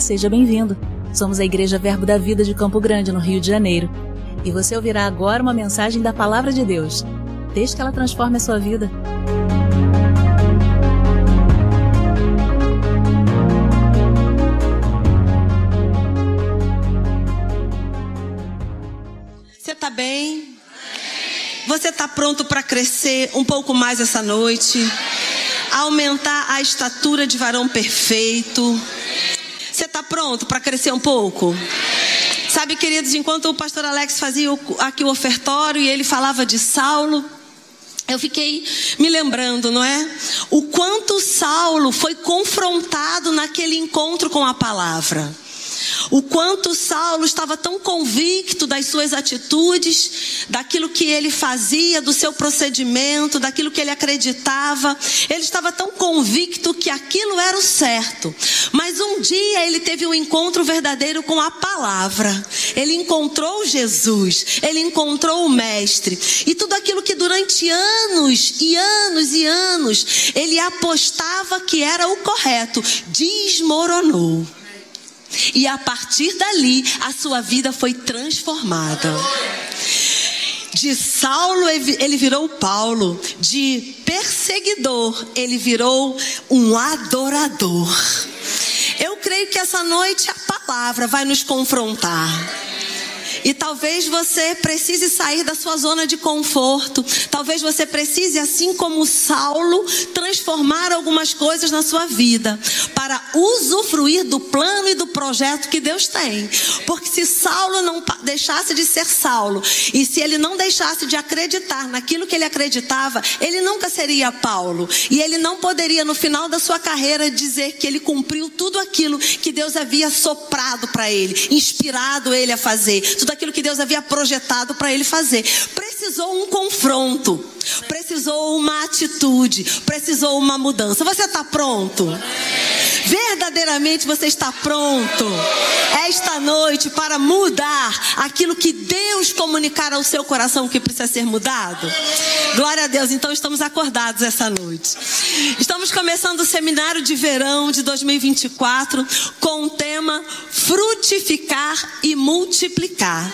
Seja bem-vindo. Somos a Igreja Verbo da Vida de Campo Grande, no Rio de Janeiro. E você ouvirá agora uma mensagem da Palavra de Deus. Desde que ela transforme a sua vida. Você está bem? Você está pronto para crescer um pouco mais essa noite? Aumentar a estatura de varão perfeito? Pronto para crescer um pouco? Sabe, queridos, enquanto o pastor Alex fazia aqui o ofertório e ele falava de Saulo, eu fiquei me lembrando, não é? O quanto Saulo foi confrontado naquele encontro com a palavra. O quanto Saulo estava tão convicto das suas atitudes, daquilo que ele fazia, do seu procedimento, daquilo que ele acreditava. Ele estava tão convicto que aquilo era o certo. Mas um dia ele teve um encontro verdadeiro com a palavra. Ele encontrou Jesus, ele encontrou o Mestre. E tudo aquilo que durante anos e anos e anos ele apostava que era o correto, desmoronou. E a partir dali, a sua vida foi transformada. De Saulo, ele virou Paulo. De perseguidor, ele virou um adorador. Eu creio que essa noite a palavra vai nos confrontar. E talvez você precise sair da sua zona de conforto. Talvez você precise, assim como Saulo, transformar algumas coisas na sua vida para usufruir do plano e do projeto que Deus tem. Porque se Saulo não deixasse de ser Saulo e se ele não deixasse de acreditar naquilo que ele acreditava, ele nunca seria Paulo. E ele não poderia, no final da sua carreira, dizer que ele cumpriu tudo aquilo que Deus havia soprado para ele, inspirado ele a fazer. Tudo aquilo que Deus havia projetado para ele fazer. Precisou um confronto, precisou uma atitude, precisou uma mudança. Você está pronto? Verdadeiramente você está pronto esta noite para mudar aquilo que Deus comunicar ao seu coração que precisa ser mudado? Glória a Deus, então estamos acordados essa noite. Estamos começando o seminário de verão de 2024 com o tema Frutificar e Multiplicar.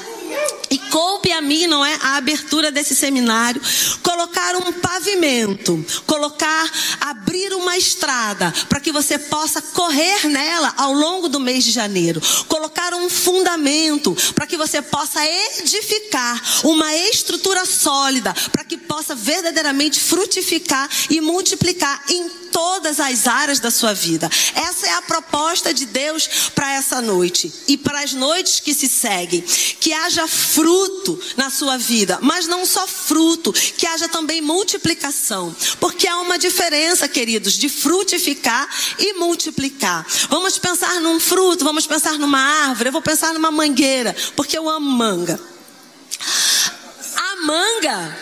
E coube a mim, não é, a abertura desse seminário, colocar um pavimento, colocar, abrir uma estrada para que você possa correr nela ao longo do mês de janeiro, colocar um fundamento para que você possa edificar uma estrutura sólida para que possa verdadeiramente frutificar e multiplicar em todas as áreas da sua vida. Essa é a proposta de Deus para essa noite e para as noites que se seguem, que haja fruto na sua vida, mas não só fruto, que haja também multiplicação, porque há uma diferença, queridos, de frutificar e multiplicar. Vamos pensar num fruto, vamos pensar numa árvore, eu vou pensar numa mangueira, porque eu amo manga. A manga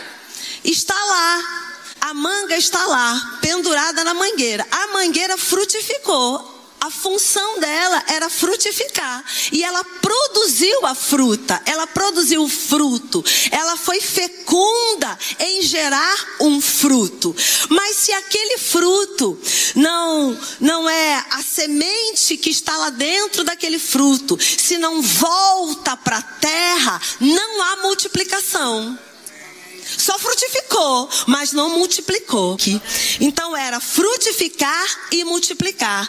está lá, a manga está lá, pendurada na mangueira. A mangueira frutificou a função dela era frutificar. E ela produziu a fruta, ela produziu o fruto, ela foi fecunda em gerar um fruto. Mas se aquele fruto não, não é a semente que está lá dentro daquele fruto, se não volta para a terra, não há multiplicação. Só frutificou, mas não multiplicou. Então era frutificar e multiplicar.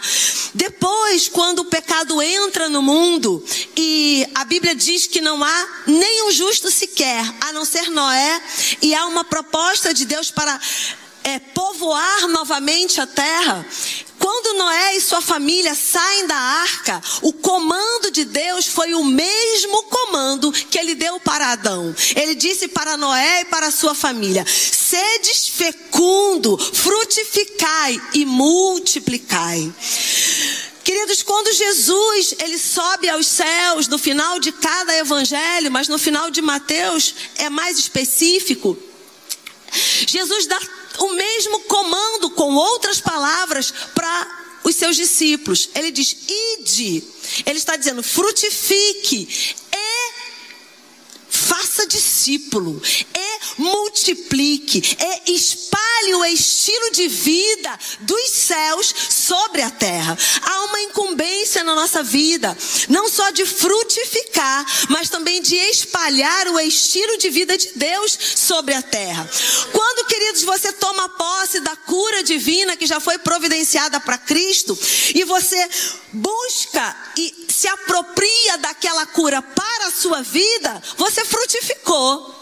Depois, quando o pecado entra no mundo e a Bíblia diz que não há nenhum justo sequer, a não ser Noé, e há uma proposta de Deus para é, povoar novamente a terra. Quando Noé e sua família saem da arca, o comando de Deus foi o mesmo comando que ele deu para Adão. Ele disse para Noé e para sua família: sedes fecundo, frutificai e multiplicai. Queridos, quando Jesus ele sobe aos céus no final de cada evangelho, mas no final de Mateus é mais específico, Jesus dá o mesmo comando com outras palavras para os seus discípulos. Ele diz: ide. Ele está dizendo: frutifique e faça discípulo. E multiplique, e espalhe o estilo de vida dos céus sobre a terra. Há uma incumbência na nossa vida, não só de frutificar, mas também de espalhar o estilo de vida de Deus sobre a terra. Quando, queridos, você toma posse da cura divina que já foi providenciada para Cristo e você busca e se apropria daquela cura para a sua vida, você frutificou.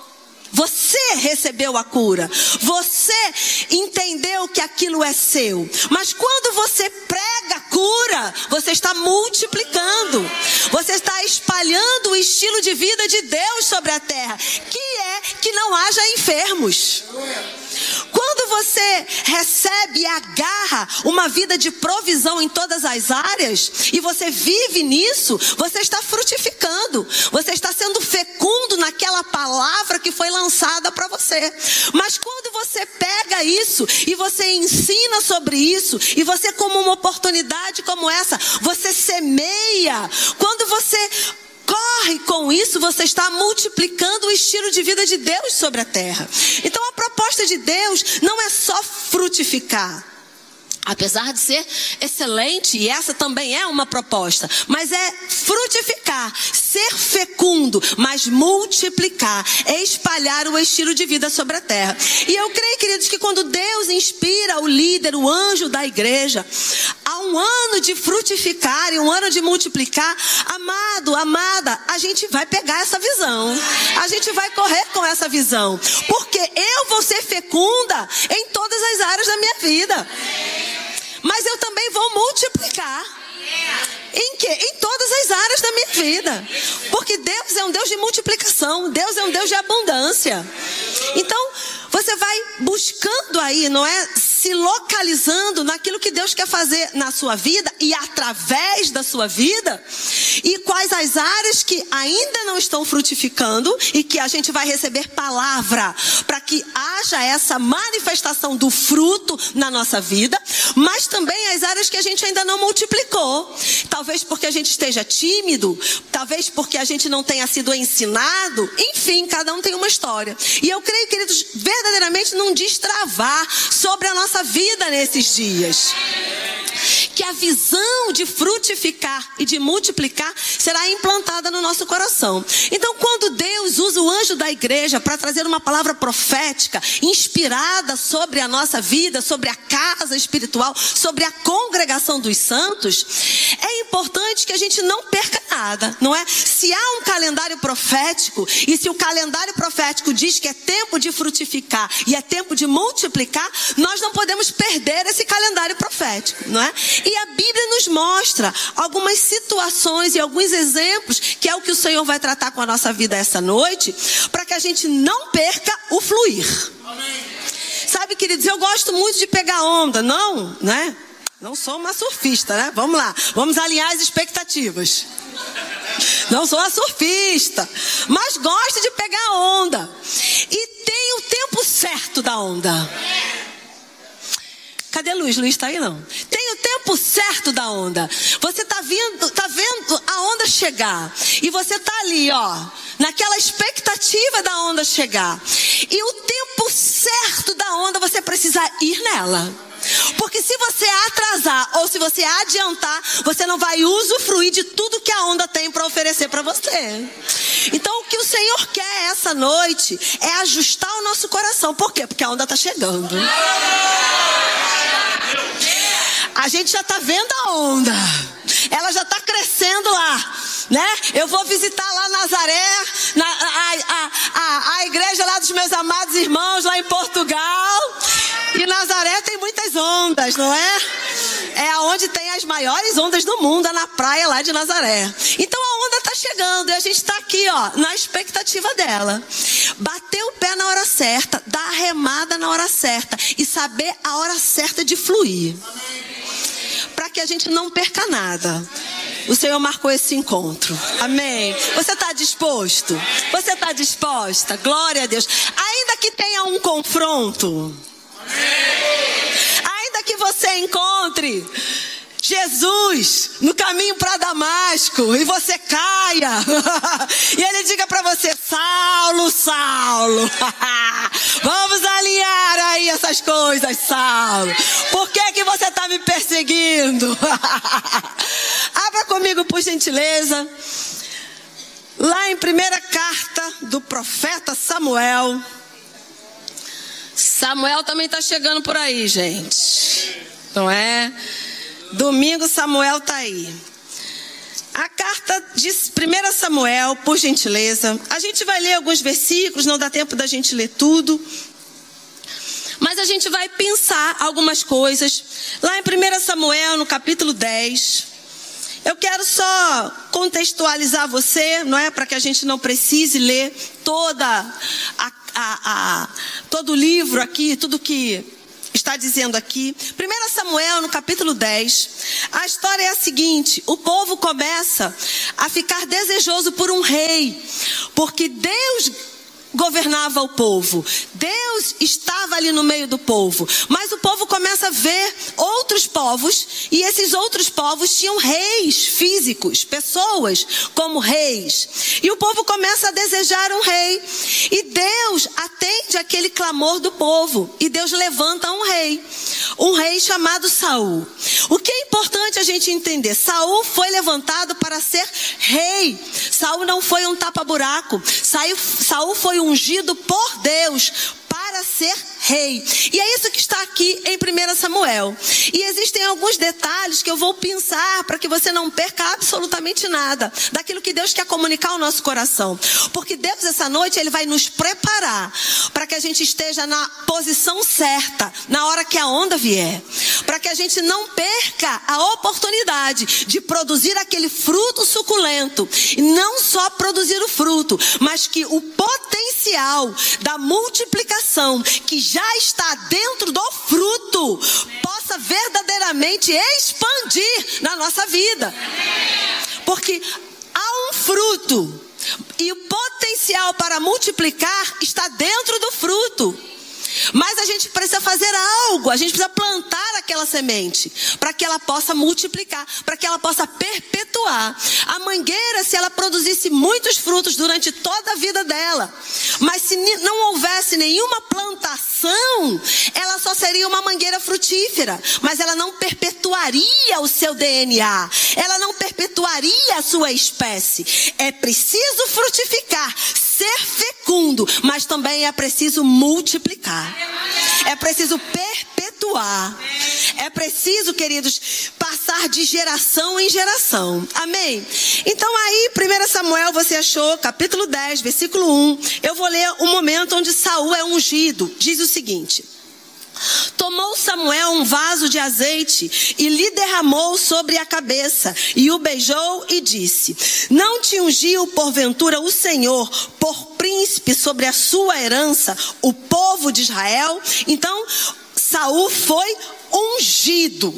Você recebeu a cura. Você entendeu que aquilo é seu. Mas quando você prega cura, você está multiplicando. Você está espalhando o estilo de vida de Deus sobre a terra, que é que não haja enfermos. Quando você recebe e agarra uma vida de provisão em todas as áreas e você vive nisso, você está frutificando. Você está sendo fecundo naquela palavra que foi lançada para você. Mas quando você pega isso e você ensina sobre isso e você como uma oportunidade como essa, você semeia. Quando você corre com isso, você está multiplicando o estilo de vida de Deus sobre a terra. Então a proposta de Deus não é só frutificar. Apesar de ser excelente, e essa também é uma proposta, mas é frutificar, ser fecundo, mas multiplicar, espalhar o estilo de vida sobre a terra. E eu creio, queridos, que quando Deus inspira o líder, o anjo da igreja, há um ano de frutificar e um ano de multiplicar, amado, amada, a gente vai pegar essa visão, a gente vai correr com essa visão, porque eu vou ser fecunda em todas as áreas da minha vida mas eu também vou multiplicar. Em que? Em todas as áreas da minha vida. Porque Deus é um Deus de multiplicação, Deus é um Deus de abundância. Então, você vai buscando aí, não é? Se localizando naquilo que Deus quer fazer na sua vida e através da sua vida. E quais as áreas que ainda não estão frutificando e que a gente vai receber palavra para que haja essa manifestação do fruto na nossa vida, mas também as áreas que a gente ainda não multiplicou. Talvez porque a gente esteja tímido, talvez porque a gente não tenha sido ensinado, enfim, cada um tem uma história. E eu creio, queridos, verdadeiramente não destravar sobre a nossa vida nesses dias. Que a visão de frutificar e de multiplicar será implantada no nosso coração. Então, quando Deus usa o anjo da igreja para trazer uma palavra profética, inspirada sobre a nossa vida, sobre a casa espiritual, sobre a congregação dos santos, é importante que a gente não perca nada, não é? Se há um calendário profético e se o calendário profético diz que é tempo de frutificar e é tempo de multiplicar, nós não podemos perder esse calendário profético, não é? E a Bíblia nos mostra algumas situações e alguns exemplos que é o que o Senhor vai tratar com a nossa vida essa noite, para que a gente não perca o fluir. Sabe, queridos, eu gosto muito de pegar onda, não, né? Não sou uma surfista, né? Vamos lá, vamos alinhar as expectativas. Não sou uma surfista, mas gosto de pegar onda. E tem o tempo certo da onda. Cadê Luiz? Luiz está aí não. Tem o tempo certo da onda. Você está vendo, tá vendo a onda chegar. E você está ali, ó, naquela expectativa da onda chegar. E o tempo certo da onda você precisa ir nela. Porque se você atrasar ou se você adiantar, você não vai usufruir de tudo que a onda tem para oferecer para você. Então o que o Senhor quer essa noite é ajustar o nosso coração. Por quê? Porque a onda está chegando. A gente já está vendo a onda. Ela já está crescendo lá. Né? Eu vou visitar lá Nazaré, na, a, a, a, a igreja lá dos meus amados irmãos lá em Portugal. E Nazaré tem muitas ondas, não é? É aonde tem as maiores ondas do mundo, é na praia lá de Nazaré. Então a onda está chegando e a gente está aqui, ó, na expectativa dela. Bater o pé na hora certa, dar a remada na hora certa e saber a hora certa de fluir. Para que a gente não perca nada. O Senhor marcou esse encontro. Amém. Você está disposto? Você está disposta? Glória a Deus. Ainda que tenha um confronto. Ainda que você encontre Jesus no caminho para Damasco e você caia e ele diga para você: Saulo, Saulo. Vamos alinhar aí essas coisas, Saulo. Por que que você está me perseguindo? Abra comigo, por gentileza. Lá em primeira carta do profeta Samuel. Samuel também está chegando por aí, gente. Não é? Domingo Samuel está aí. A carta de 1 Samuel, por gentileza. A gente vai ler alguns versículos, não dá tempo da gente ler tudo. Mas a gente vai pensar algumas coisas. Lá em 1 Samuel, no capítulo 10. Eu quero só contextualizar você, não é? Para que a gente não precise ler toda a, a, a, todo o livro aqui, tudo que está dizendo aqui. 1 Samuel, no capítulo 10, a história é a seguinte: o povo começa a ficar desejoso por um rei, porque Deus governava o povo. Deus estava ali no meio do povo. Mas o povo começa a ver outros povos, e esses outros povos tinham reis físicos, pessoas como reis. E o povo começa a desejar um rei. E Deus atende aquele clamor do povo, e Deus levanta um rei. Um rei chamado Saul. O que é importante a gente entender? Saul foi levantado para ser rei. Saul não foi um tapa-buraco. Saul foi ungido por Deus para ser rei. E é isso que está aqui em 1 Samuel. E existem alguns detalhes que eu vou pensar para que você não perca absolutamente nada daquilo que Deus quer comunicar ao nosso coração. Porque Deus, essa noite, Ele vai nos preparar para que a gente esteja na posição certa, na hora que a onda vier. Para que a gente não perca a oportunidade de produzir aquele fruto suculento. E não só produzir o fruto, mas que o potencial da multiplicação que já está dentro do fruto possa verdadeiramente expandir na nossa vida. Porque há um fruto e o potencial para multiplicar está dentro do fruto. Mas a gente precisa fazer algo, a gente precisa plantar aquela semente para que ela possa multiplicar, para que ela possa perpetuar. A mangueira, se ela produzisse muitos frutos durante toda a vida dela, mas se não houvesse nenhuma plantação, ela só seria uma mangueira frutífera, mas ela não perpetuaria o seu DNA, ela não perpetuaria a sua espécie. É preciso frutificar ser fecundo, mas também é preciso multiplicar. É preciso perpetuar. É preciso, queridos, passar de geração em geração. Amém? Então aí, 1 Samuel, você achou, capítulo 10, versículo 1. Eu vou ler o momento onde Saul é ungido. Diz o seguinte: Tomou Samuel um vaso de azeite e lhe derramou sobre a cabeça, e o beijou e disse: Não te ungiu porventura o Senhor por príncipe sobre a sua herança, o povo de Israel? Então Saul foi ungido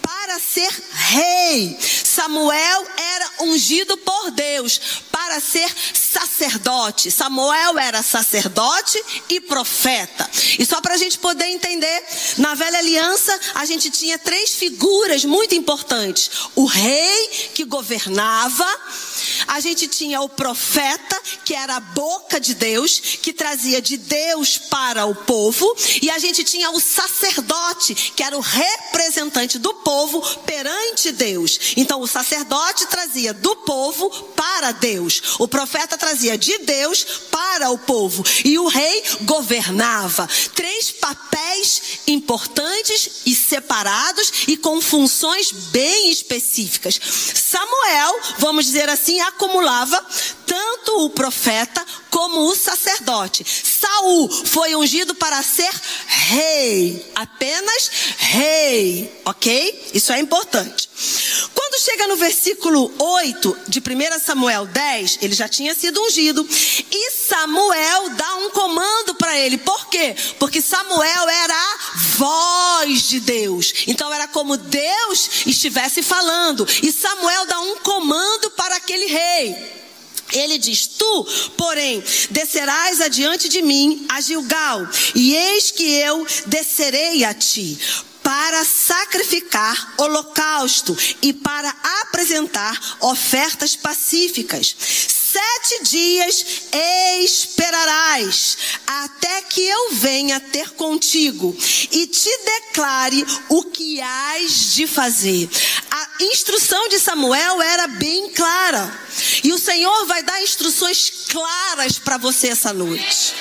para ser rei. Samuel era ungido por Deus para ser sacerdote. Samuel era sacerdote e profeta. E só para a gente poder entender, na velha aliança a gente tinha três figuras muito importantes: o rei que governava, a gente tinha o profeta, que era a boca de Deus, que trazia de Deus para o povo, e a gente tinha o sacerdote, que era o representante do povo perante Deus. Então o sacerdote trazia do povo para Deus, o profeta trazia de Deus para o povo, e o rei governava. Três papéis importantes e separados e com funções bem específicas. Samuel, vamos dizer assim, acumulava tanto o profeta como o sacerdote. Saul foi ungido para ser rei, apenas rei, ok? Isso é importante. Quando chega no versículo 8 de 1 Samuel 10, ele já tinha sido ungido, e Samuel dá um comando para ele. Por quê? Porque Samuel era a voz de Deus. Então era como Deus estivesse falando, e Samuel dá um comando para aquele rei. Ele diz: Tu, porém, descerás adiante de mim a Gilgal, e eis que eu descerei a ti para sacrificar holocausto e para apresentar ofertas pacíficas. Sete dias esperarás até que eu venha ter contigo e te declare o que hás de fazer. A instrução de Samuel era bem clara. E o Senhor vai dar instruções claras para você essa noite.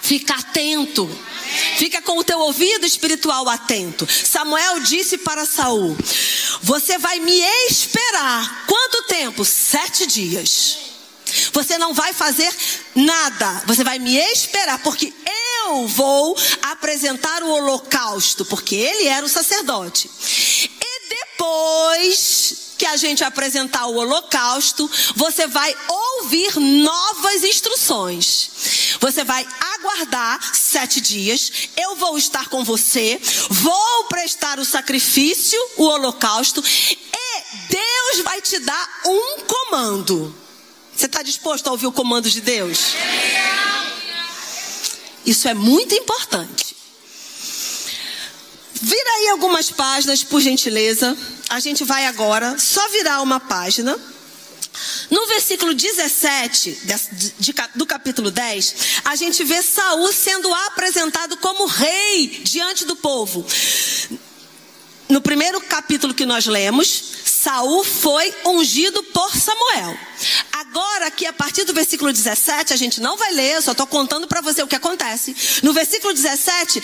Fica atento. Fica com o teu ouvido espiritual atento. Samuel disse para Saul: Você vai me esperar. Quanto tempo? Sete dias. Você não vai fazer nada. Você vai me esperar, porque eu vou apresentar o holocausto, porque ele era o sacerdote. E depois que a gente apresentar o holocausto, você vai ouvir novas instruções. Você vai aguardar sete dias, eu vou estar com você, vou prestar o sacrifício, o holocausto, e Deus vai te dar um comando. Você está disposto a ouvir o comando de Deus? Isso é muito importante. Vira aí algumas páginas, por gentileza. A gente vai agora só virar uma página. No versículo 17 de, de, do capítulo 10, a gente vê Saul sendo apresentado como rei diante do povo. No primeiro capítulo que nós lemos, Saul foi ungido por Samuel. Agora, aqui a partir do versículo 17, a gente não vai ler, só estou contando para você o que acontece. No versículo 17,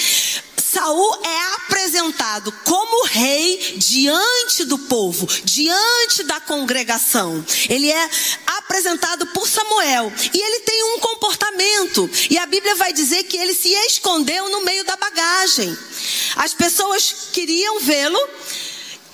Saul é apresentado como rei diante do povo, diante da congregação. Ele é apresentado por Samuel e ele tem um comportamento. E a Bíblia vai dizer que ele se escondeu no meio da bagagem. As pessoas queriam vê-lo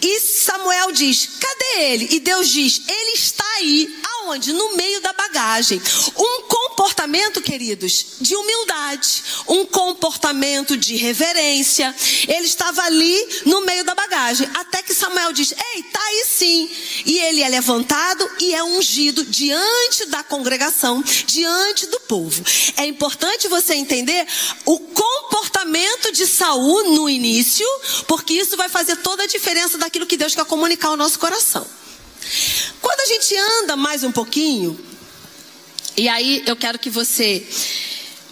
e Samuel diz: cadê ele? E Deus diz: ele está aí. Aonde? No meio da bagagem. Um comportamento, queridos, de humildade. Um comportamento de reverência. Ele estava ali no meio da bagagem. Até que Samuel diz: ei, está aí sim. E ele é levantado e é ungido diante da congregação, diante do povo. É importante você entender o comportamento de Saul no início, porque isso vai fazer toda a diferença daqui aquilo que Deus quer comunicar ao nosso coração. Quando a gente anda mais um pouquinho, e aí eu quero que você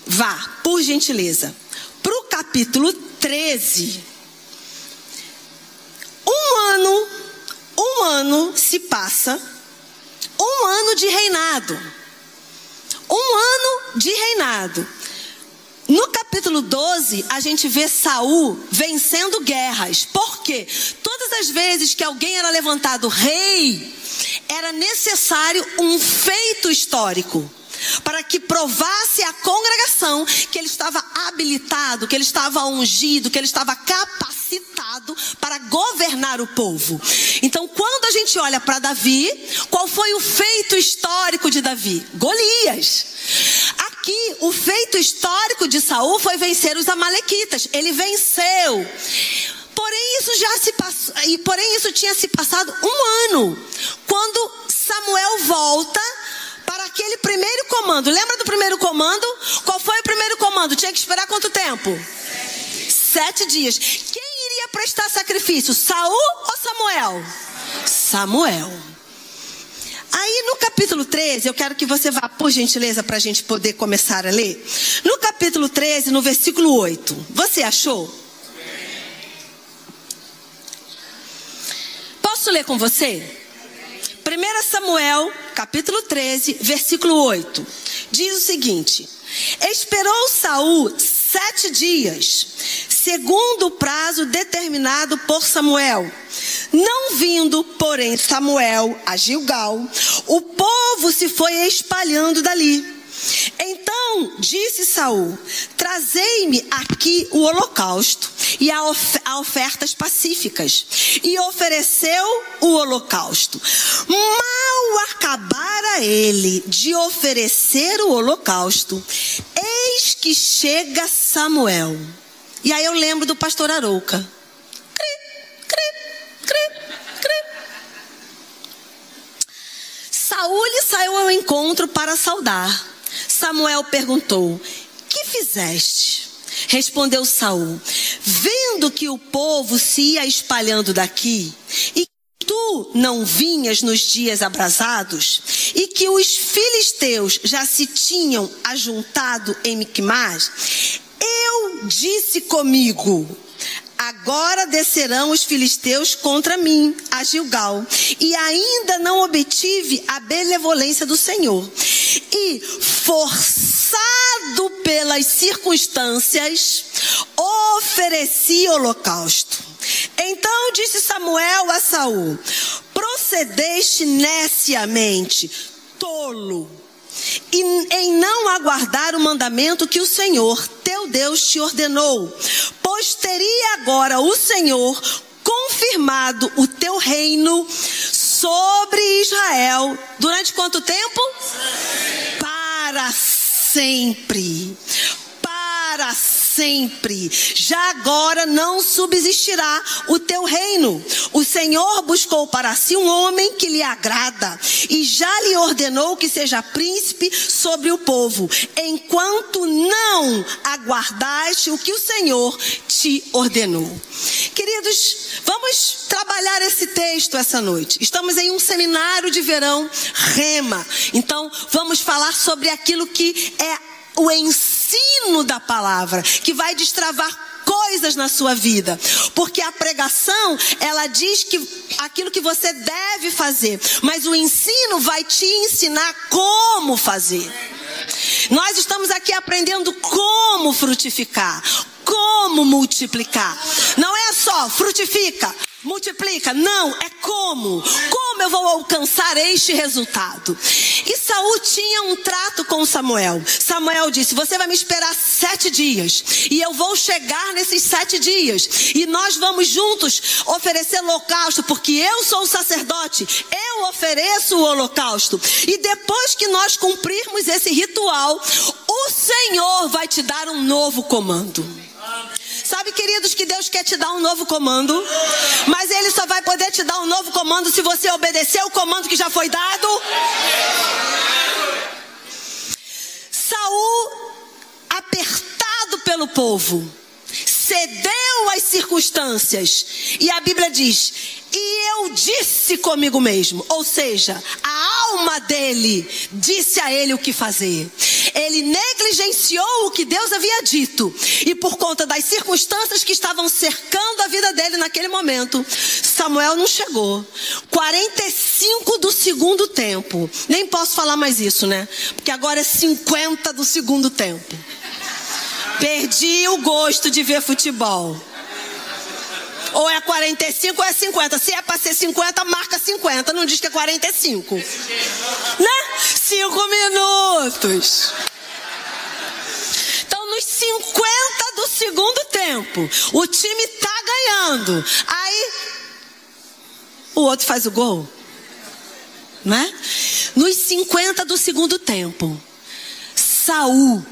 vá, por gentileza, para o capítulo 13. Um ano, um ano se passa, um ano de reinado. Um ano de reinado. No capítulo 12, a gente vê Saul vencendo guerras. Por quê? Todas as vezes que alguém era levantado rei, era necessário um feito histórico para que provasse à congregação que ele estava habilitado, que ele estava ungido, que ele estava capacitado para governar o povo. Então, quando a gente olha para Davi, qual foi o feito histórico de Davi? Golias. Aqui, o feito histórico de Saul foi vencer os amalequitas. Ele venceu. Porém, isso já se passou, e porém isso tinha se passado um ano. Quando Samuel volta para aquele primeiro comando. Lembra do primeiro comando? Qual foi o primeiro comando? Tinha que esperar quanto tempo? Sete dias. Quem prestar sacrifício? Saul ou Samuel? Samuel. Aí no capítulo 13, eu quero que você vá, por gentileza, para a gente poder começar a ler. No capítulo 13, no versículo 8. Você achou? Posso ler com você? 1 Samuel, capítulo 13, versículo 8. Diz o seguinte: Esperou Saul sete dias, segundo o prazo determinado por Samuel. Não vindo, porém, Samuel a Gilgal, o povo se foi espalhando dali. Então disse Saul: Trazei-me aqui o holocausto e a, of a, ofertas pacíficas. E ofereceu o holocausto. Mal acabara ele de oferecer o holocausto, eis que chega Samuel. E aí eu lembro do pastor Arouca. Cri, cri, cri, cri. Saúl saiu ao encontro para saudar. Samuel perguntou: Que fizeste? Respondeu Saul: Vendo que o povo se ia espalhando daqui e tu não vinhas nos dias abrasados, e que os filisteus já se tinham ajuntado em Micmas, eu disse comigo: Agora descerão os filisteus contra mim, a Gilgal, e ainda não obtive a benevolência do Senhor. E forçado pelas circunstâncias, ofereci holocausto. Então disse Samuel a Saul: Procedeste neciamente, tolo, em não aguardar o mandamento que o Senhor, teu Deus, te ordenou. Pois teria agora o Senhor confirmado o teu reino sobre Israel durante quanto tempo? Para sempre. Para sempre sempre. Já agora não subsistirá o teu reino. O Senhor buscou para si um homem que lhe agrada e já lhe ordenou que seja príncipe sobre o povo, enquanto não aguardaste o que o Senhor te ordenou. Queridos, vamos trabalhar esse texto essa noite. Estamos em um seminário de verão Rema. Então, vamos falar sobre aquilo que é o ensino da palavra, que vai destravar coisas na sua vida. Porque a pregação, ela diz que aquilo que você deve fazer, mas o ensino vai te ensinar como fazer. Nós estamos aqui aprendendo como frutificar, como multiplicar. Não é só frutifica, multiplica. Não, é como. Como eu vou alcançar este resultado? E Saul tinha um trato com Samuel. Samuel disse: Você vai me esperar sete dias. E eu vou chegar nesses sete dias. E nós vamos juntos oferecer holocausto, porque eu sou o sacerdote. Eu ofereço o holocausto. E depois que nós cumprirmos esse ritual, o Senhor vai te dar um novo comando. Sabe, queridos, que Deus quer te dar um novo comando, mas Ele só vai poder te dar um novo comando se você obedecer o comando que já foi dado. Saul, apertado pelo povo, cedeu às circunstâncias, e a Bíblia diz: e eu disse comigo mesmo, ou seja, a alma dele disse a ele o que fazer. Ele negligenciou o que Deus havia dito, e por conta das circunstâncias que estavam cercando a vida dele naquele momento, Samuel não chegou. 45 do segundo tempo. Nem posso falar mais isso, né? Porque agora é 50 do segundo tempo. Perdi o gosto de ver futebol. Ou é 45 ou é 50. Se é para ser 50, marca 50. Não diz que é 45. Né? Cinco minutos. Então, nos 50 do segundo tempo, o time tá ganhando. Aí, o outro faz o gol. Né? Nos 50 do segundo tempo, Saul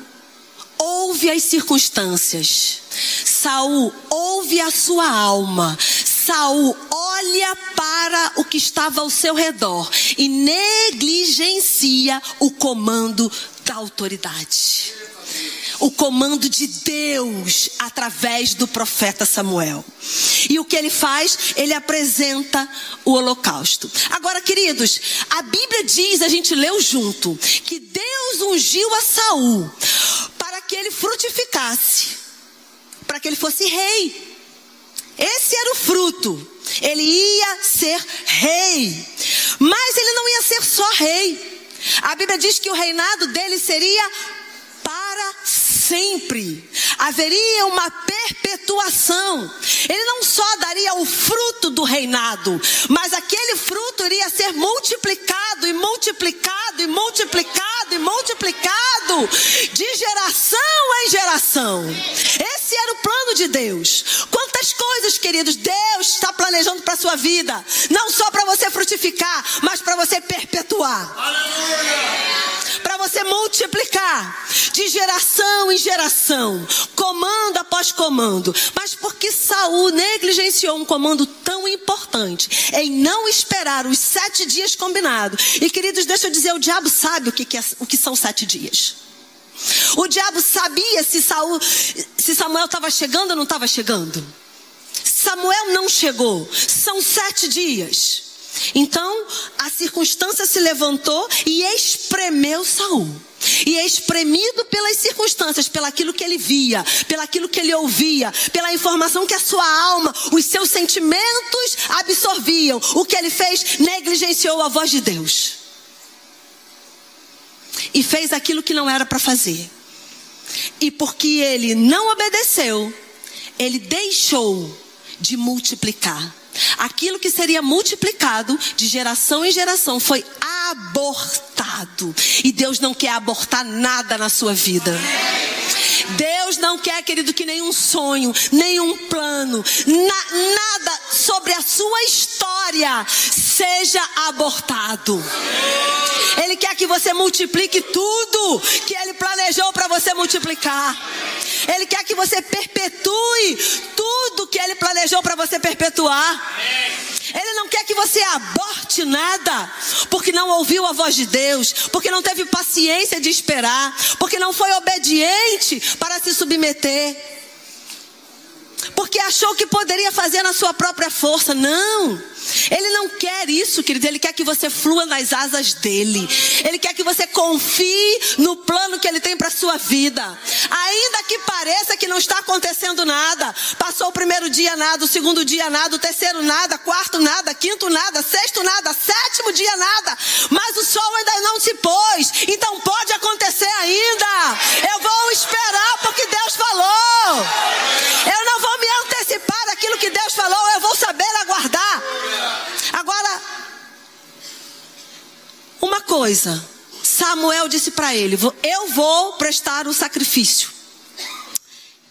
ouve as circunstâncias. Saul ouve a sua alma. Saul olha para o que estava ao seu redor e negligencia o comando da autoridade. O comando de Deus através do profeta Samuel. E o que ele faz? Ele apresenta o holocausto. Agora, queridos, a Bíblia diz, a gente leu junto, que Deus ungiu a Saul para que ele frutificasse, para que ele fosse rei. Esse era o fruto. Ele ia ser rei. Mas ele não ia ser só rei. A Bíblia diz que o reinado dele seria para sempre. Haveria uma perpetuação. Ele não só daria o fruto do reinado, mas aquele fruto iria ser multiplicado e multiplicado e multiplicado e multiplicado de geração em geração. Esse era o plano de Deus. Quantas coisas, queridos, Deus está planejando para a sua vida, não só para você frutificar, mas para você perpetuar. Para você multiplicar de geração em geração, comando após comando. Mas porque Saul negligenciou um comando tão importante em não esperar os sete dias combinados. E queridos, deixa eu dizer, o diabo sabe o que, que é, o que são sete dias. O diabo sabia se, Saul, se Samuel estava chegando ou não estava chegando. Samuel não chegou. São sete dias. Então a circunstância se levantou e espremeu Saul. E espremido pelas circunstâncias, pelaquilo que ele via, pelaquilo que ele ouvia, pela informação que a sua alma, os seus sentimentos absorviam, o que ele fez negligenciou a voz de Deus. E fez aquilo que não era para fazer. E porque ele não obedeceu, ele deixou de multiplicar. Aquilo que seria multiplicado de geração em geração foi abortado. E Deus não quer abortar nada na sua vida. Deus não quer, querido, que nenhum sonho, nenhum plano, na, nada sobre a sua história seja abortado. Ele quer que você multiplique tudo que ele planejou para você multiplicar. Ele quer que você perpetue tudo que ele planejou para você perpetuar. Ele não quer que você aborte nada, porque não ouviu a voz de Deus, porque não teve paciência de esperar, porque não foi obediente para se submeter porque achou que poderia fazer na sua própria força. Não. Ele não quer isso, querido. Ele quer que você flua nas asas dele. Ele quer que você confie no plano que ele tem para sua vida. Ainda que pareça que não está acontecendo nada. Passou o primeiro dia nada, o segundo dia nada, o terceiro nada, quarto nada, quinto nada, sexto nada, sétimo dia nada. Mas o sol ainda não se pôs. Então pode acontecer ainda. Eu vou esperar porque Deus falou. Eu não vou me antecipar daquilo que Deus falou, eu vou saber aguardar. Agora, uma coisa, Samuel disse para ele: Eu vou prestar o sacrifício.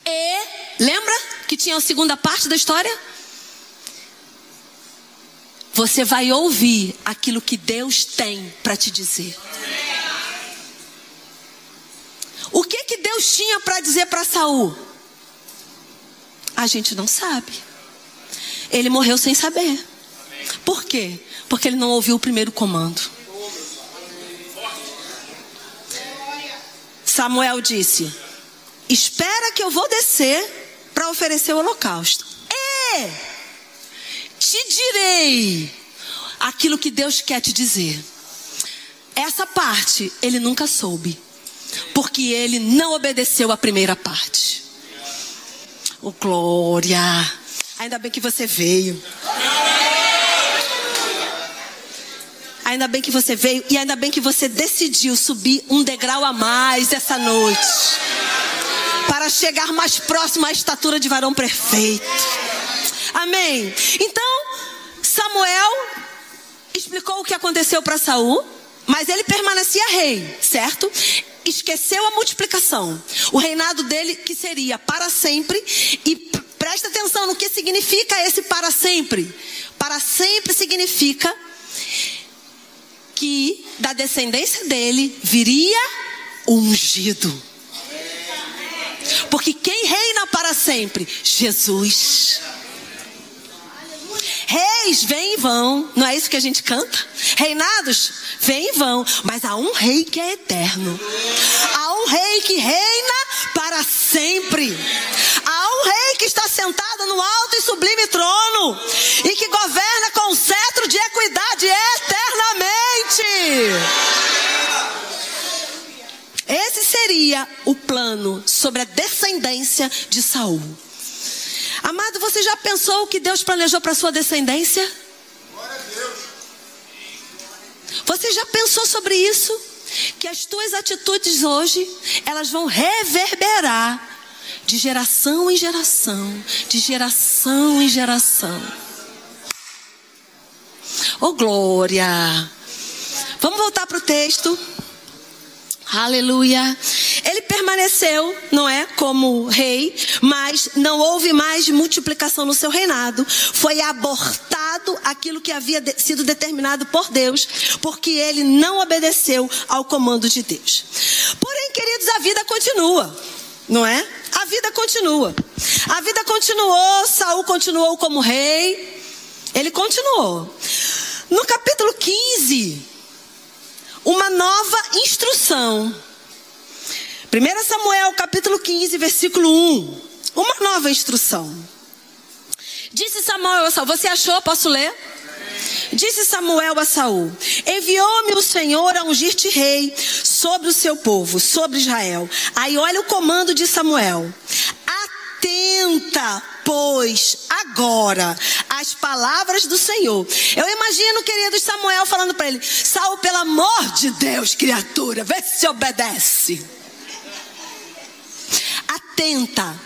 E, lembra que tinha a segunda parte da história? Você vai ouvir aquilo que Deus tem para te dizer. O que que Deus tinha para dizer para Saul? A gente não sabe. Ele morreu sem saber. Por quê? Porque ele não ouviu o primeiro comando. Samuel disse: Espera que eu vou descer para oferecer o holocausto. E te direi aquilo que Deus quer te dizer. Essa parte ele nunca soube, porque ele não obedeceu a primeira parte. Oh, glória! Ainda bem que você veio. Ainda bem que você veio e ainda bem que você decidiu subir um degrau a mais essa noite. Para chegar mais próximo à estatura de varão perfeito. Amém. Então, Samuel explicou o que aconteceu para Saul, mas ele permanecia rei, certo? esqueceu a multiplicação. O reinado dele que seria para sempre e presta atenção no que significa esse para sempre. Para sempre significa que da descendência dele viria ungido. Porque quem reina para sempre? Jesus. Reis vêm e vão, não é isso que a gente canta? Reinados vêm e vão, mas há um rei que é eterno. Há um rei que reina para sempre. Há um rei que está sentado no alto e sublime trono e que governa com cetro de equidade eternamente. Esse seria o plano sobre a descendência de Saul. Amado, você já pensou o que Deus planejou para sua descendência? Você já pensou sobre isso? Que as tuas atitudes hoje, elas vão reverberar de geração em geração, de geração em geração. Oh glória! Vamos voltar para o texto. Aleluia. Ele permaneceu, não é, como rei, mas não houve mais multiplicação no seu reinado. Foi abortado aquilo que havia de, sido determinado por Deus, porque ele não obedeceu ao comando de Deus. Porém, queridos, a vida continua, não é? A vida continua. A vida continuou, Saul continuou como rei. Ele continuou. No capítulo 15, uma nova instrução. 1 Samuel capítulo 15, versículo 1. Uma nova instrução. Disse Samuel, você achou? Posso ler? Disse Samuel a Saul: Enviou-me o Senhor a ungir-te rei sobre o seu povo, sobre Israel. Aí olha o comando de Samuel. Atenta, pois, agora as palavras do Senhor. Eu imagino, querido Samuel, falando para ele: Saul, pelo amor de Deus, criatura, vê se obedece. Atenta,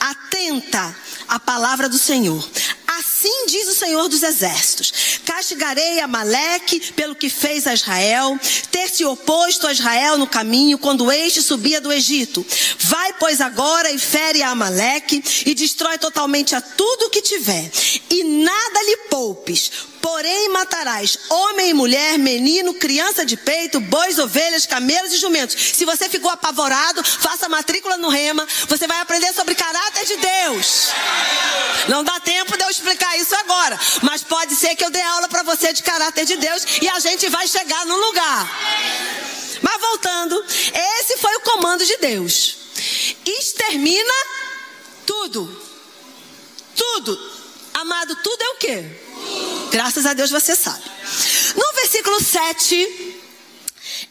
atenta a palavra do Senhor. Assim diz o Senhor dos Exércitos: Castigarei Amaleque pelo que fez a Israel, ter se oposto a Israel no caminho quando este subia do Egito. Vai, pois, agora e fere a Amaleque e destrói totalmente a tudo o que tiver, e nada lhe poupes, Porém matarás homem e mulher, menino, criança de peito, bois, ovelhas, camelos e jumentos. Se você ficou apavorado, faça matrícula no Rema. Você vai aprender sobre caráter de Deus. Não dá tempo de eu explicar isso agora, mas pode ser que eu dê aula para você de caráter de Deus e a gente vai chegar no lugar. Mas voltando, esse foi o comando de Deus. Extermina tudo. Tudo. Amado, tudo é o quê? Graças a Deus você sabe. No versículo 7,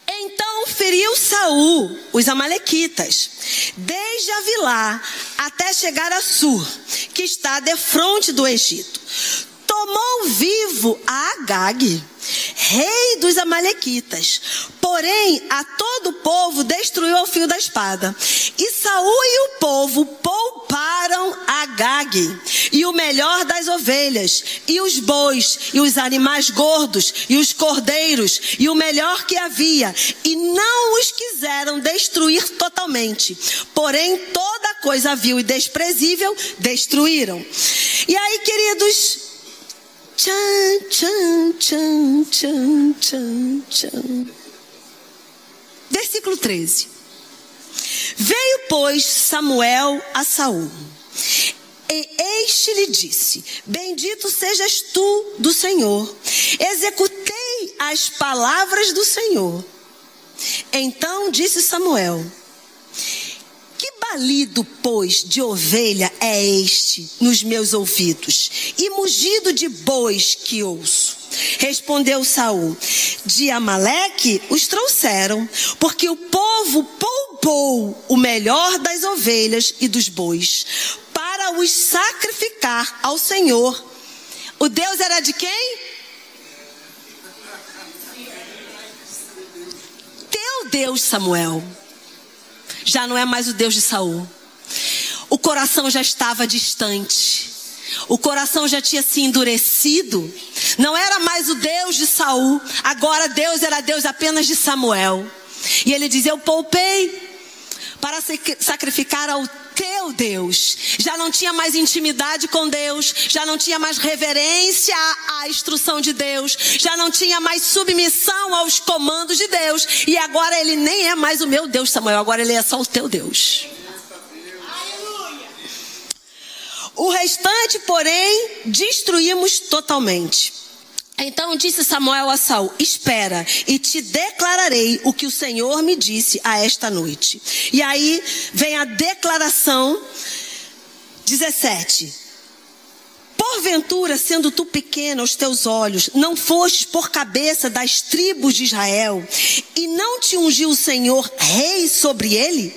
então feriu Saul os amalequitas, desde Avilá até chegar a Sur, que está defronte do Egito. Tomou vivo a Agag, rei dos amalequitas. Porém, a todo o povo destruiu ao fio da espada. E Saul e o povo pouparam Agag, e o melhor das ovelhas, e os bois, e os animais gordos, e os cordeiros, e o melhor que havia, e não os quiseram destruir totalmente. Porém, toda coisa vil e desprezível destruíram. E aí, queridos, Tchan, tchan, tchan, tchan, tchan, tchan. Versículo 13. Veio, pois, Samuel a Saul. E este lhe disse: Bendito sejas tu do Senhor. Executei as palavras do Senhor. Então disse Samuel: balido, pois, de ovelha é este nos meus ouvidos, e mugido de bois que ouço. Respondeu Saul: De Amaleque os trouxeram, porque o povo poupou o melhor das ovelhas e dos bois, para os sacrificar ao Senhor. O Deus era de quem? Teu Deus, Samuel já não é mais o Deus de Saul. O coração já estava distante. O coração já tinha se endurecido. Não era mais o Deus de Saul. Agora Deus era Deus apenas de Samuel. E ele diz: Eu poupei para sacrificar ao teu Deus. Já não tinha mais intimidade com Deus, já não tinha mais reverência à instrução de Deus, já não tinha mais submissão aos comandos de Deus. E agora ele nem é mais o meu Deus, Samuel, agora ele é só o teu Deus. O restante, porém, destruímos totalmente. Então disse Samuel a Saul: Espera, e te declararei o que o Senhor me disse a esta noite. E aí vem a declaração 17. Porventura, sendo tu pequeno aos teus olhos, não fostes por cabeça das tribos de Israel, e não te ungiu o Senhor rei sobre ele?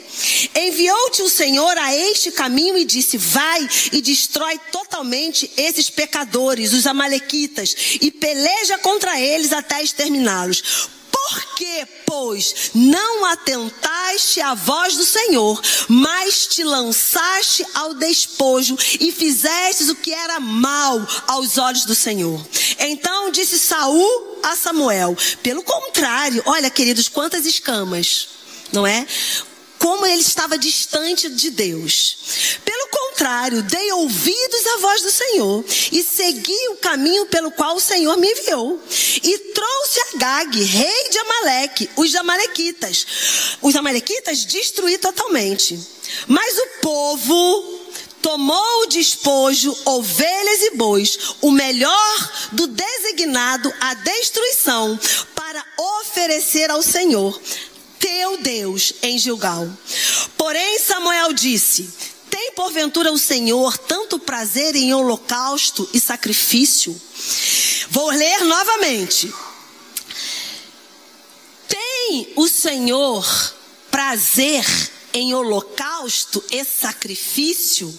Enviou-te o Senhor a este caminho e disse: Vai e destrói totalmente esses pecadores, os Amalequitas, e peleja contra eles até exterminá-los. Por que, pois, não atentaste à voz do Senhor, mas te lançaste ao despojo e fizestes o que era mal aos olhos do Senhor? Então disse Saul a Samuel: Pelo contrário, olha, queridos, quantas escamas, não é? como ele estava distante de Deus. Pelo contrário, dei ouvidos à voz do Senhor e segui o caminho pelo qual o Senhor me enviou. E trouxe a Gag, rei de Amaleque, os amalequitas. Os amalequitas destruí totalmente. Mas o povo tomou o despojo, ovelhas e bois, o melhor do designado à destruição, para oferecer ao Senhor teu Deus em Gilgal. Porém, Samuel disse: porventura o Senhor tanto prazer em holocausto e sacrifício? Vou ler novamente. Tem o Senhor prazer em holocausto e sacrifício,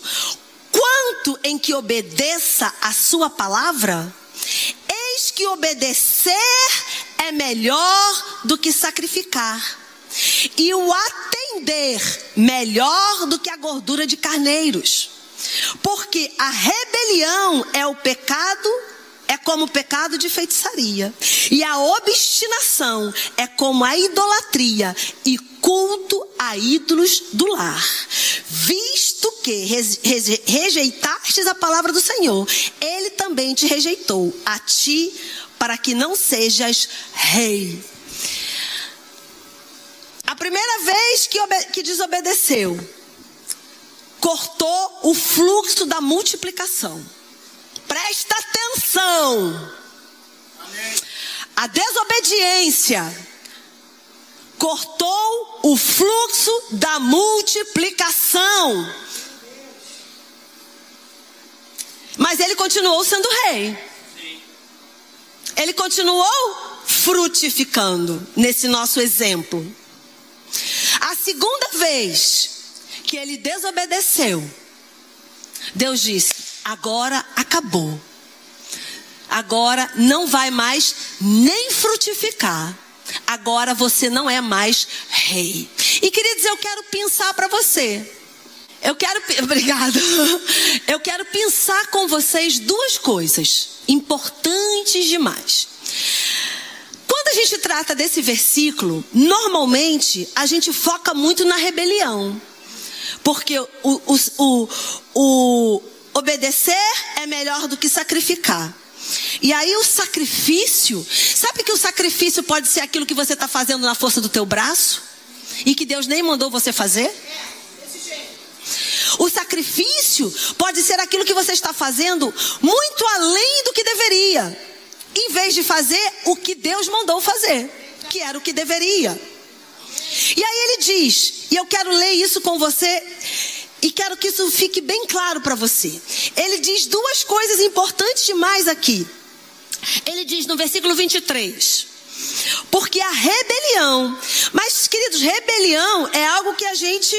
quanto em que obedeça a sua palavra? Eis que obedecer é melhor do que sacrificar, e o atender melhor do que a gordura de carneiros. Porque a rebelião é o pecado é como o pecado de feitiçaria. E a obstinação é como a idolatria e culto a ídolos do lar. Visto que rejeitastes a palavra do Senhor, ele também te rejeitou a ti para que não sejas rei. A primeira vez que, que desobedeceu, cortou o fluxo da multiplicação. Presta atenção. A desobediência cortou o fluxo da multiplicação. Mas ele continuou sendo rei. Ele continuou frutificando nesse nosso exemplo. Segunda vez que ele desobedeceu, Deus disse: agora acabou. Agora não vai mais nem frutificar. Agora você não é mais rei. E queridos, eu quero pensar para você. Eu quero, obrigado. Eu quero pensar com vocês duas coisas importantes demais. Quando a gente trata desse versículo, normalmente a gente foca muito na rebelião. Porque o, o, o, o obedecer é melhor do que sacrificar. E aí o sacrifício, sabe que o sacrifício pode ser aquilo que você está fazendo na força do teu braço? E que Deus nem mandou você fazer? O sacrifício pode ser aquilo que você está fazendo muito além do que deveria, em vez de fazer o que Deus mandou fazer, que era o que deveria. E aí ele diz, e eu quero ler isso com você, e quero que isso fique bem claro para você. Ele diz duas coisas importantes demais aqui. Ele diz no versículo 23. Porque a rebelião, mas queridos, rebelião é algo que a gente,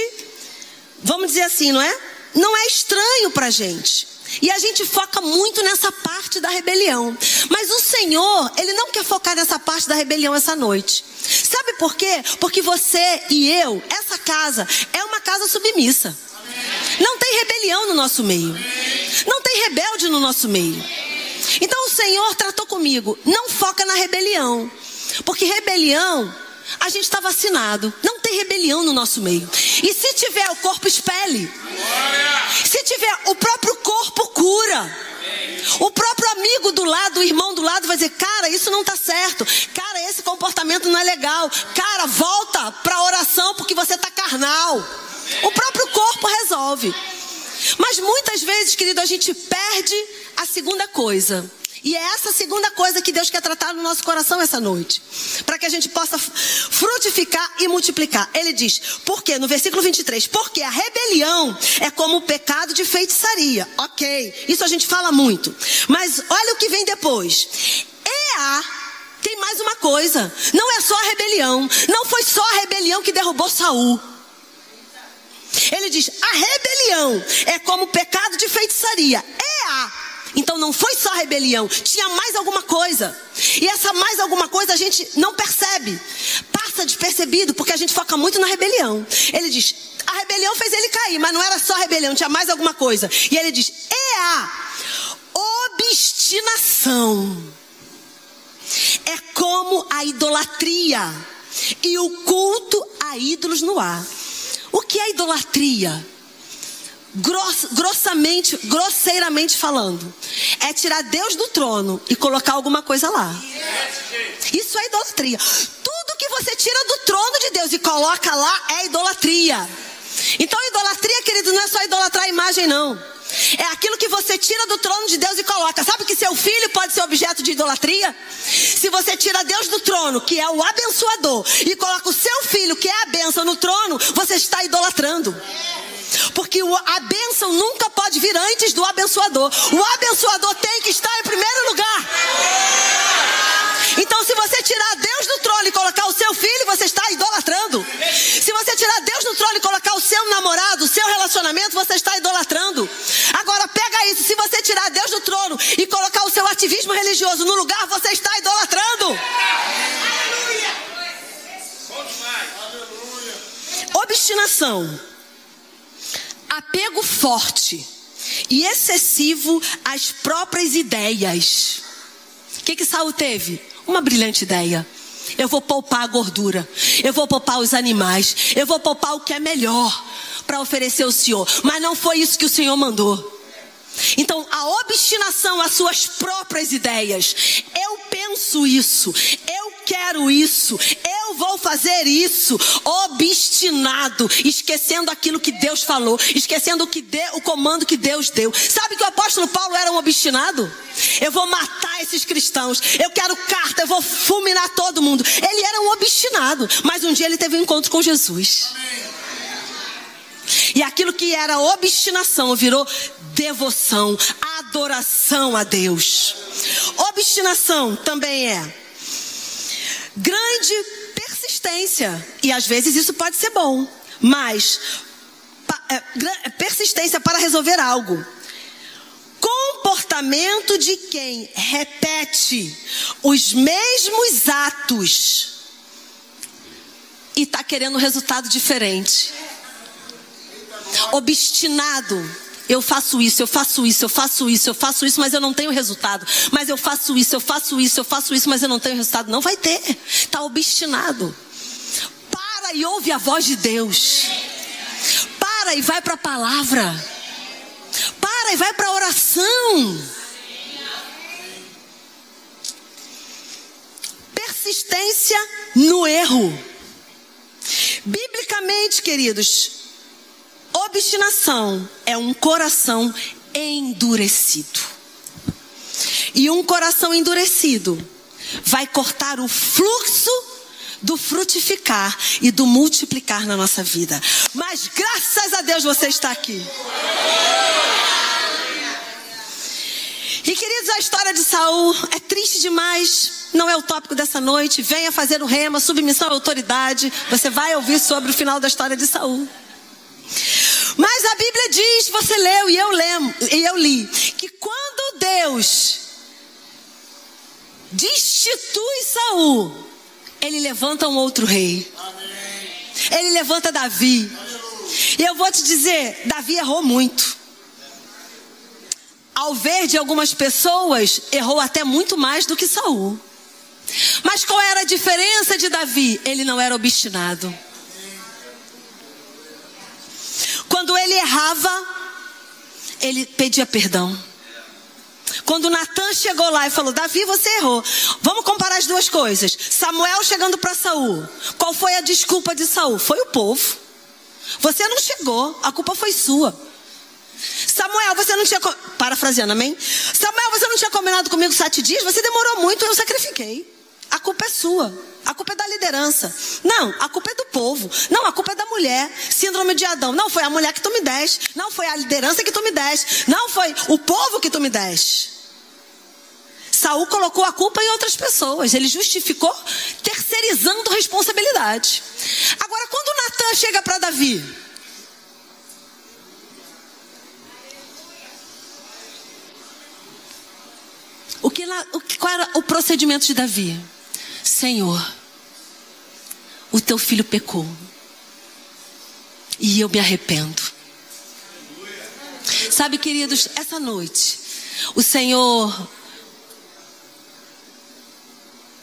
vamos dizer assim, não é? Não é estranho para gente. E a gente foca muito nessa parte da rebelião. Mas o Senhor, Ele não quer focar nessa parte da rebelião essa noite. Sabe por quê? Porque você e eu, essa casa, é uma casa submissa. Não tem rebelião no nosso meio. Não tem rebelde no nosso meio. Então o Senhor tratou comigo. Não foca na rebelião. Porque rebelião, a gente está vacinado. Não tem rebelião no nosso meio. E se tiver, o corpo expele. Se tiver, o próprio corpo cura. O próprio amigo do lado, o irmão do lado vai dizer: Cara, isso não está certo. Cara, esse comportamento não é legal. Cara, volta para a oração porque você está carnal. O próprio corpo resolve. Mas muitas vezes, querido, a gente perde a segunda coisa. E é essa segunda coisa que Deus quer tratar no nosso coração essa noite. Para que a gente possa frutificar e multiplicar. Ele diz, por quê? No versículo 23, porque a rebelião é como o pecado de feitiçaria. Ok, isso a gente fala muito. Mas olha o que vem depois. É a tem mais uma coisa. Não é só a rebelião. Não foi só a rebelião que derrubou Saul. Ele diz: a rebelião é como o pecado de feitiçaria. É a. Então não foi só rebelião, tinha mais alguma coisa. E essa mais alguma coisa a gente não percebe. Passa despercebido, porque a gente foca muito na rebelião. Ele diz: a rebelião fez ele cair, mas não era só rebelião, tinha mais alguma coisa. E ele diz: é a obstinação. É como a idolatria e o culto a ídolos no ar. O que é idolatria? Gross, grossamente, grosseiramente falando, é tirar Deus do trono e colocar alguma coisa lá. Isso é idolatria. Tudo que você tira do trono de Deus e coloca lá é idolatria. Então, idolatria, querido, não é só idolatrar a imagem, não. É aquilo que você tira do trono de Deus e coloca. Sabe que seu filho pode ser objeto de idolatria? Se você tira Deus do trono, que é o abençoador, e coloca o seu filho, que é a bênção, no trono, você está idolatrando. Porque Porque a bênção nunca pode vir antes do abençoador. O abençoador tem que estar em primeiro lugar. Então, se você tirar Deus do trono e colocar o seu filho, você está idolatrando. Se você tirar Deus do trono e colocar o seu namorado, o seu relacionamento, você está idolatrando. Agora, pega isso. Se você tirar Deus do trono e colocar o seu ativismo religioso no lugar, você está idolatrando. Obstinação. Apego forte e excessivo às próprias ideias. O que que Saul teve? Uma brilhante ideia. Eu vou poupar a gordura. Eu vou poupar os animais. Eu vou poupar o que é melhor para oferecer ao Senhor. Mas não foi isso que o Senhor mandou. Então, a obstinação às suas próprias ideias. Eu penso isso. Eu quero isso. Eu vou fazer isso. Obstinado, esquecendo aquilo que Deus falou, esquecendo o que deu, o comando que Deus deu. Sabe que o apóstolo Paulo era um obstinado? Eu vou matar esses cristãos. Eu quero carta, eu vou fulminar todo mundo. Ele era um obstinado, mas um dia ele teve um encontro com Jesus. E aquilo que era obstinação virou devoção, adoração a Deus. Obstinação também é grande persistência. E às vezes isso pode ser bom, mas é, é, persistência para resolver algo. Comportamento de quem repete os mesmos atos e está querendo um resultado diferente. Obstinado eu faço isso, eu faço isso, eu faço isso, eu faço isso, mas eu não tenho resultado. Mas eu faço isso, eu faço isso, eu faço isso, mas eu não tenho resultado. Não vai ter. Está obstinado. Para e ouve a voz de Deus. Para e vai para a palavra. Para e vai para a oração. Persistência no erro. Biblicamente, queridos, Obstinação é um coração endurecido. E um coração endurecido vai cortar o fluxo do frutificar e do multiplicar na nossa vida. Mas graças a Deus você está aqui. E queridos, a história de Saul é triste demais. Não é o tópico dessa noite. Venha fazer o rema, submissão à autoridade. Você vai ouvir sobre o final da história de Saul. Mas a Bíblia diz, você leu e eu lemo, e eu li, que quando Deus destitui Saul, ele levanta um outro rei. Ele levanta Davi. E eu vou te dizer, Davi errou muito. Ao ver de algumas pessoas, errou até muito mais do que Saul. Mas qual era a diferença de Davi? Ele não era obstinado. Quando ele errava, ele pedia perdão. Quando Natan chegou lá e falou: Davi, você errou. Vamos comparar as duas coisas. Samuel chegando para Saul. Qual foi a desculpa de Saul? Foi o povo. Você não chegou, a culpa foi sua. Samuel, você não tinha. Parafraseando, amém? Samuel, você não tinha combinado comigo sete dias? Você demorou muito, eu sacrifiquei. A culpa é sua. A culpa é da liderança. Não, a culpa é do povo. Não, a culpa é da mulher. Síndrome de Adão. Não foi a mulher que tu me deste. Não foi a liderança que tu me deste. Não foi o povo que tu me deste. Saul colocou a culpa em outras pessoas. Ele justificou terceirizando responsabilidade. Agora, quando Natan chega para Davi, o que, qual era o procedimento de Davi? Senhor, o teu filho pecou. E eu me arrependo. Sabe, queridos, essa noite, o Senhor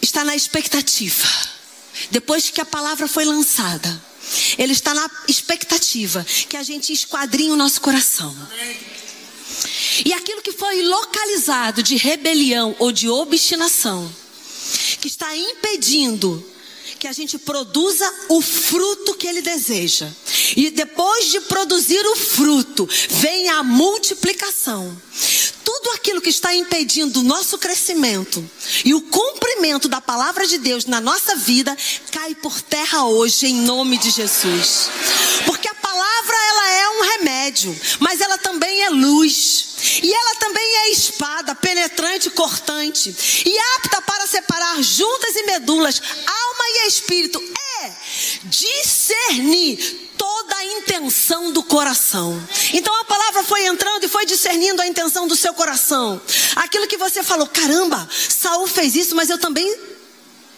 está na expectativa. Depois que a palavra foi lançada, Ele está na expectativa que a gente esquadrinhe o nosso coração. E aquilo que foi localizado de rebelião ou de obstinação, que está impedindo que a gente produza o fruto que ele deseja. E depois de produzir o fruto, vem a multiplicação. Tudo aquilo que está impedindo o nosso crescimento e o cumprimento da palavra de Deus na nossa vida cai por terra hoje em nome de Jesus. Porque a palavra ela é um remédio remédio, mas ela também é luz. E ela também é espada, penetrante, cortante, e apta para separar juntas e medulas, alma e espírito. É discernir toda a intenção do coração. Então a palavra foi entrando e foi discernindo a intenção do seu coração. Aquilo que você falou, caramba, Saul fez isso, mas eu também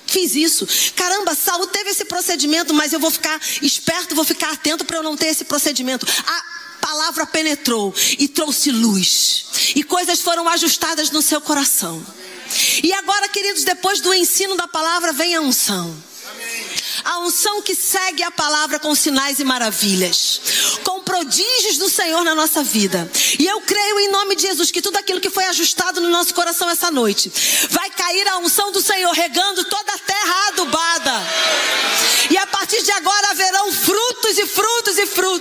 fiz isso. Caramba, Saul teve esse procedimento, mas eu vou ficar esperto, vou ficar atento para eu não ter esse procedimento. A palavra penetrou e trouxe luz. E coisas foram ajustadas no seu coração. E agora, queridos, depois do ensino da palavra vem a unção. A unção que segue a palavra com sinais e maravilhas, com prodígios do Senhor na nossa vida. E eu creio em nome de Jesus que tudo aquilo que foi ajustado no nosso coração essa noite vai cair a unção do Senhor regando toda a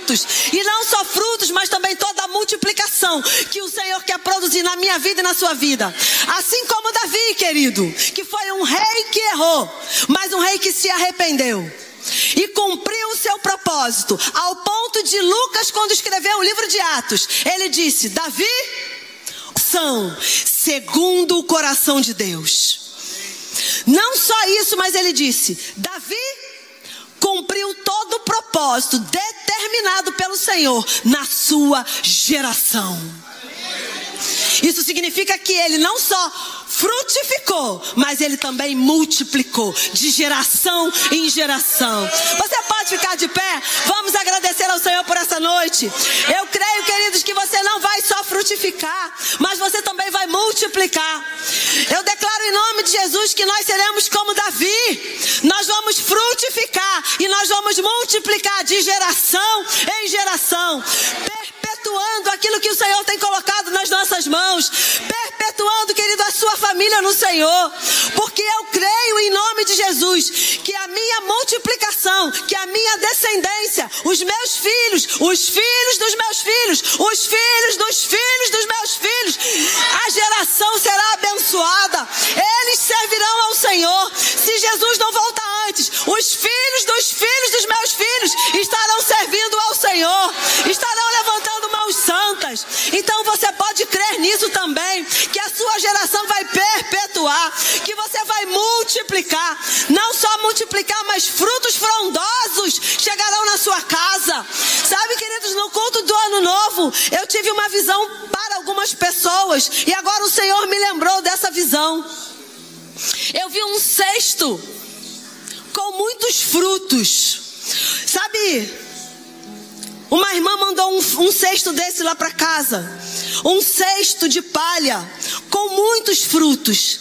frutos e não só frutos, mas também toda a multiplicação que o Senhor quer produzir na minha vida e na sua vida. Assim como Davi, querido, que foi um rei que errou, mas um rei que se arrependeu e cumpriu o seu propósito, ao ponto de Lucas, quando escreveu o livro de Atos, ele disse: Davi, são segundo o coração de Deus. Não só isso, mas ele disse: Davi cumpriu todo o propósito determinado pelo Senhor na sua geração. Isso significa que ele não só frutificou, mas ele também multiplicou de geração em geração. Você pode ficar de pé? Vamos agradecer ao Senhor por essa noite. Eu creio, queridos, que você não vai só frutificar, mas você também vai multiplicar. Eu declaro em nome de Jesus que nós seremos como Davi. Nós vamos frutificar e nós vamos multiplicar de geração em geração perpetuando aquilo que o Senhor tem colocado nas nossas mãos, perpetuando, querido, a sua família no Senhor, porque eu creio em nome de Jesus que a minha multiplicação, que a minha descendência, os meus filhos, os filhos dos meus filhos, os filhos dos filhos dos meus filhos, a geração será abençoada, eles servirão ao Senhor. Se Jesus não voltar antes, os filhos dos filhos dos meus filhos estarão servindo ao Senhor, estarão nisso também, que a sua geração vai perpetuar, que você vai multiplicar, não só multiplicar, mas frutos frondosos chegarão na sua casa. Sabe, queridos, no culto do ano novo, eu tive uma visão para algumas pessoas e agora o Senhor me lembrou dessa visão. Eu vi um cesto com muitos frutos. Sabe, uma irmã mandou um, um cesto desse lá para casa. Um cesto de palha com muitos frutos.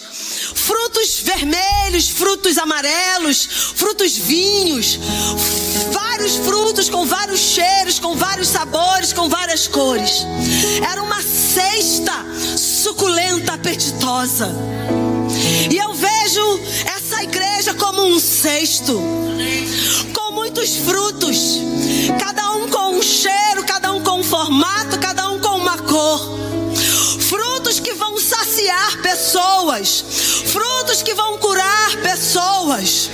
Frutos vermelhos, frutos amarelos, frutos vinhos, vários frutos com vários cheiros, com vários sabores, com várias cores. Era uma cesta suculenta, apetitosa. E eu vejo essa igreja como um cesto, com muitos frutos, cada um com um cheiro, cada um com um formato, cada um com uma cor. Frutos que vão saciar pessoas, frutos que vão curar pessoas,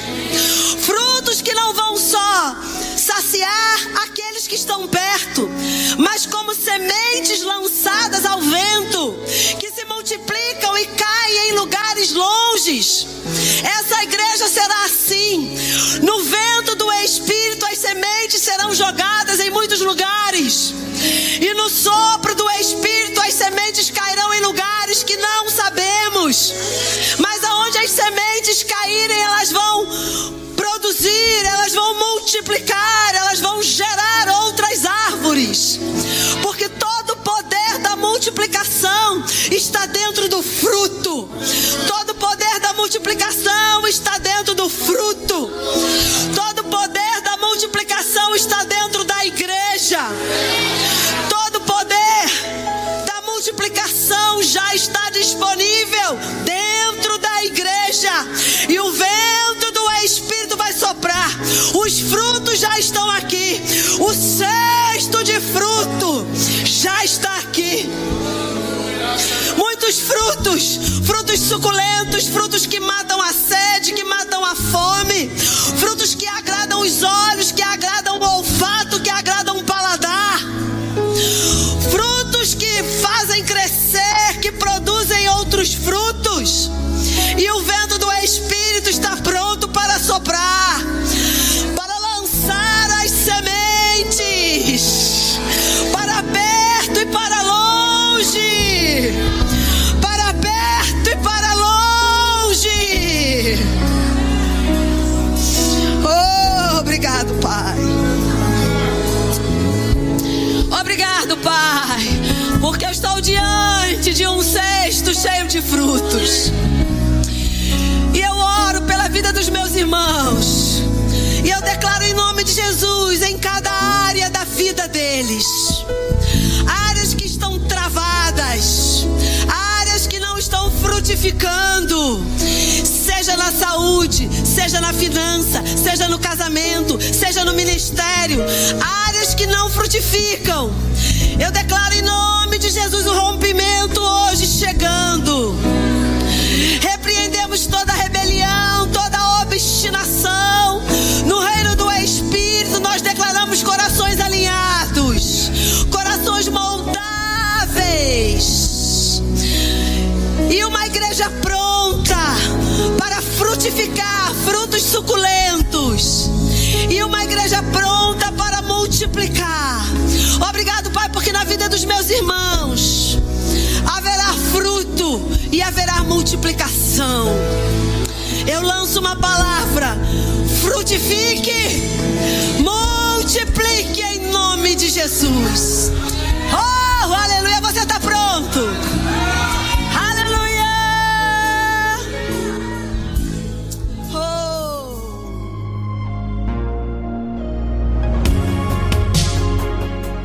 frutos que não vão só saciar aqueles que estão perto, mas como sementes lançadas ao vento, que se multiplicam e caem em lugares longes. Essa igreja será assim. No vento do Espírito, as sementes serão jogadas em muitos lugares. E no sopro do Espírito, as sementes cairão em lugares que não sabemos. Mas aonde as sementes estão aqui. O cesto de fruto já está aqui. Muitos frutos, frutos suculentos, frutos que matam a sede, que matam a fome, porque eu estou diante de um cesto cheio de frutos. E eu oro pela vida dos meus irmãos. E eu declaro em nome de Jesus em cada área da vida deles. Áreas que estão travadas, áreas que não estão frutificando. Seja na saúde, seja na finança, seja no casamento, seja no ministério, áreas que não frutificam. Eu declaro em nome de Jesus o rompimento hoje chegando. Repreendemos toda rebelião, toda obstinação. No reino do Espírito, nós declaramos corações alinhados, corações moldáveis. E uma igreja pronta para frutificar frutos suculentos. E uma igreja pronta para multiplicar. Meus irmãos haverá fruto e haverá multiplicação. Eu lanço uma palavra: frutifique, multiplique em nome de Jesus. Oh, aleluia! Você está pronto?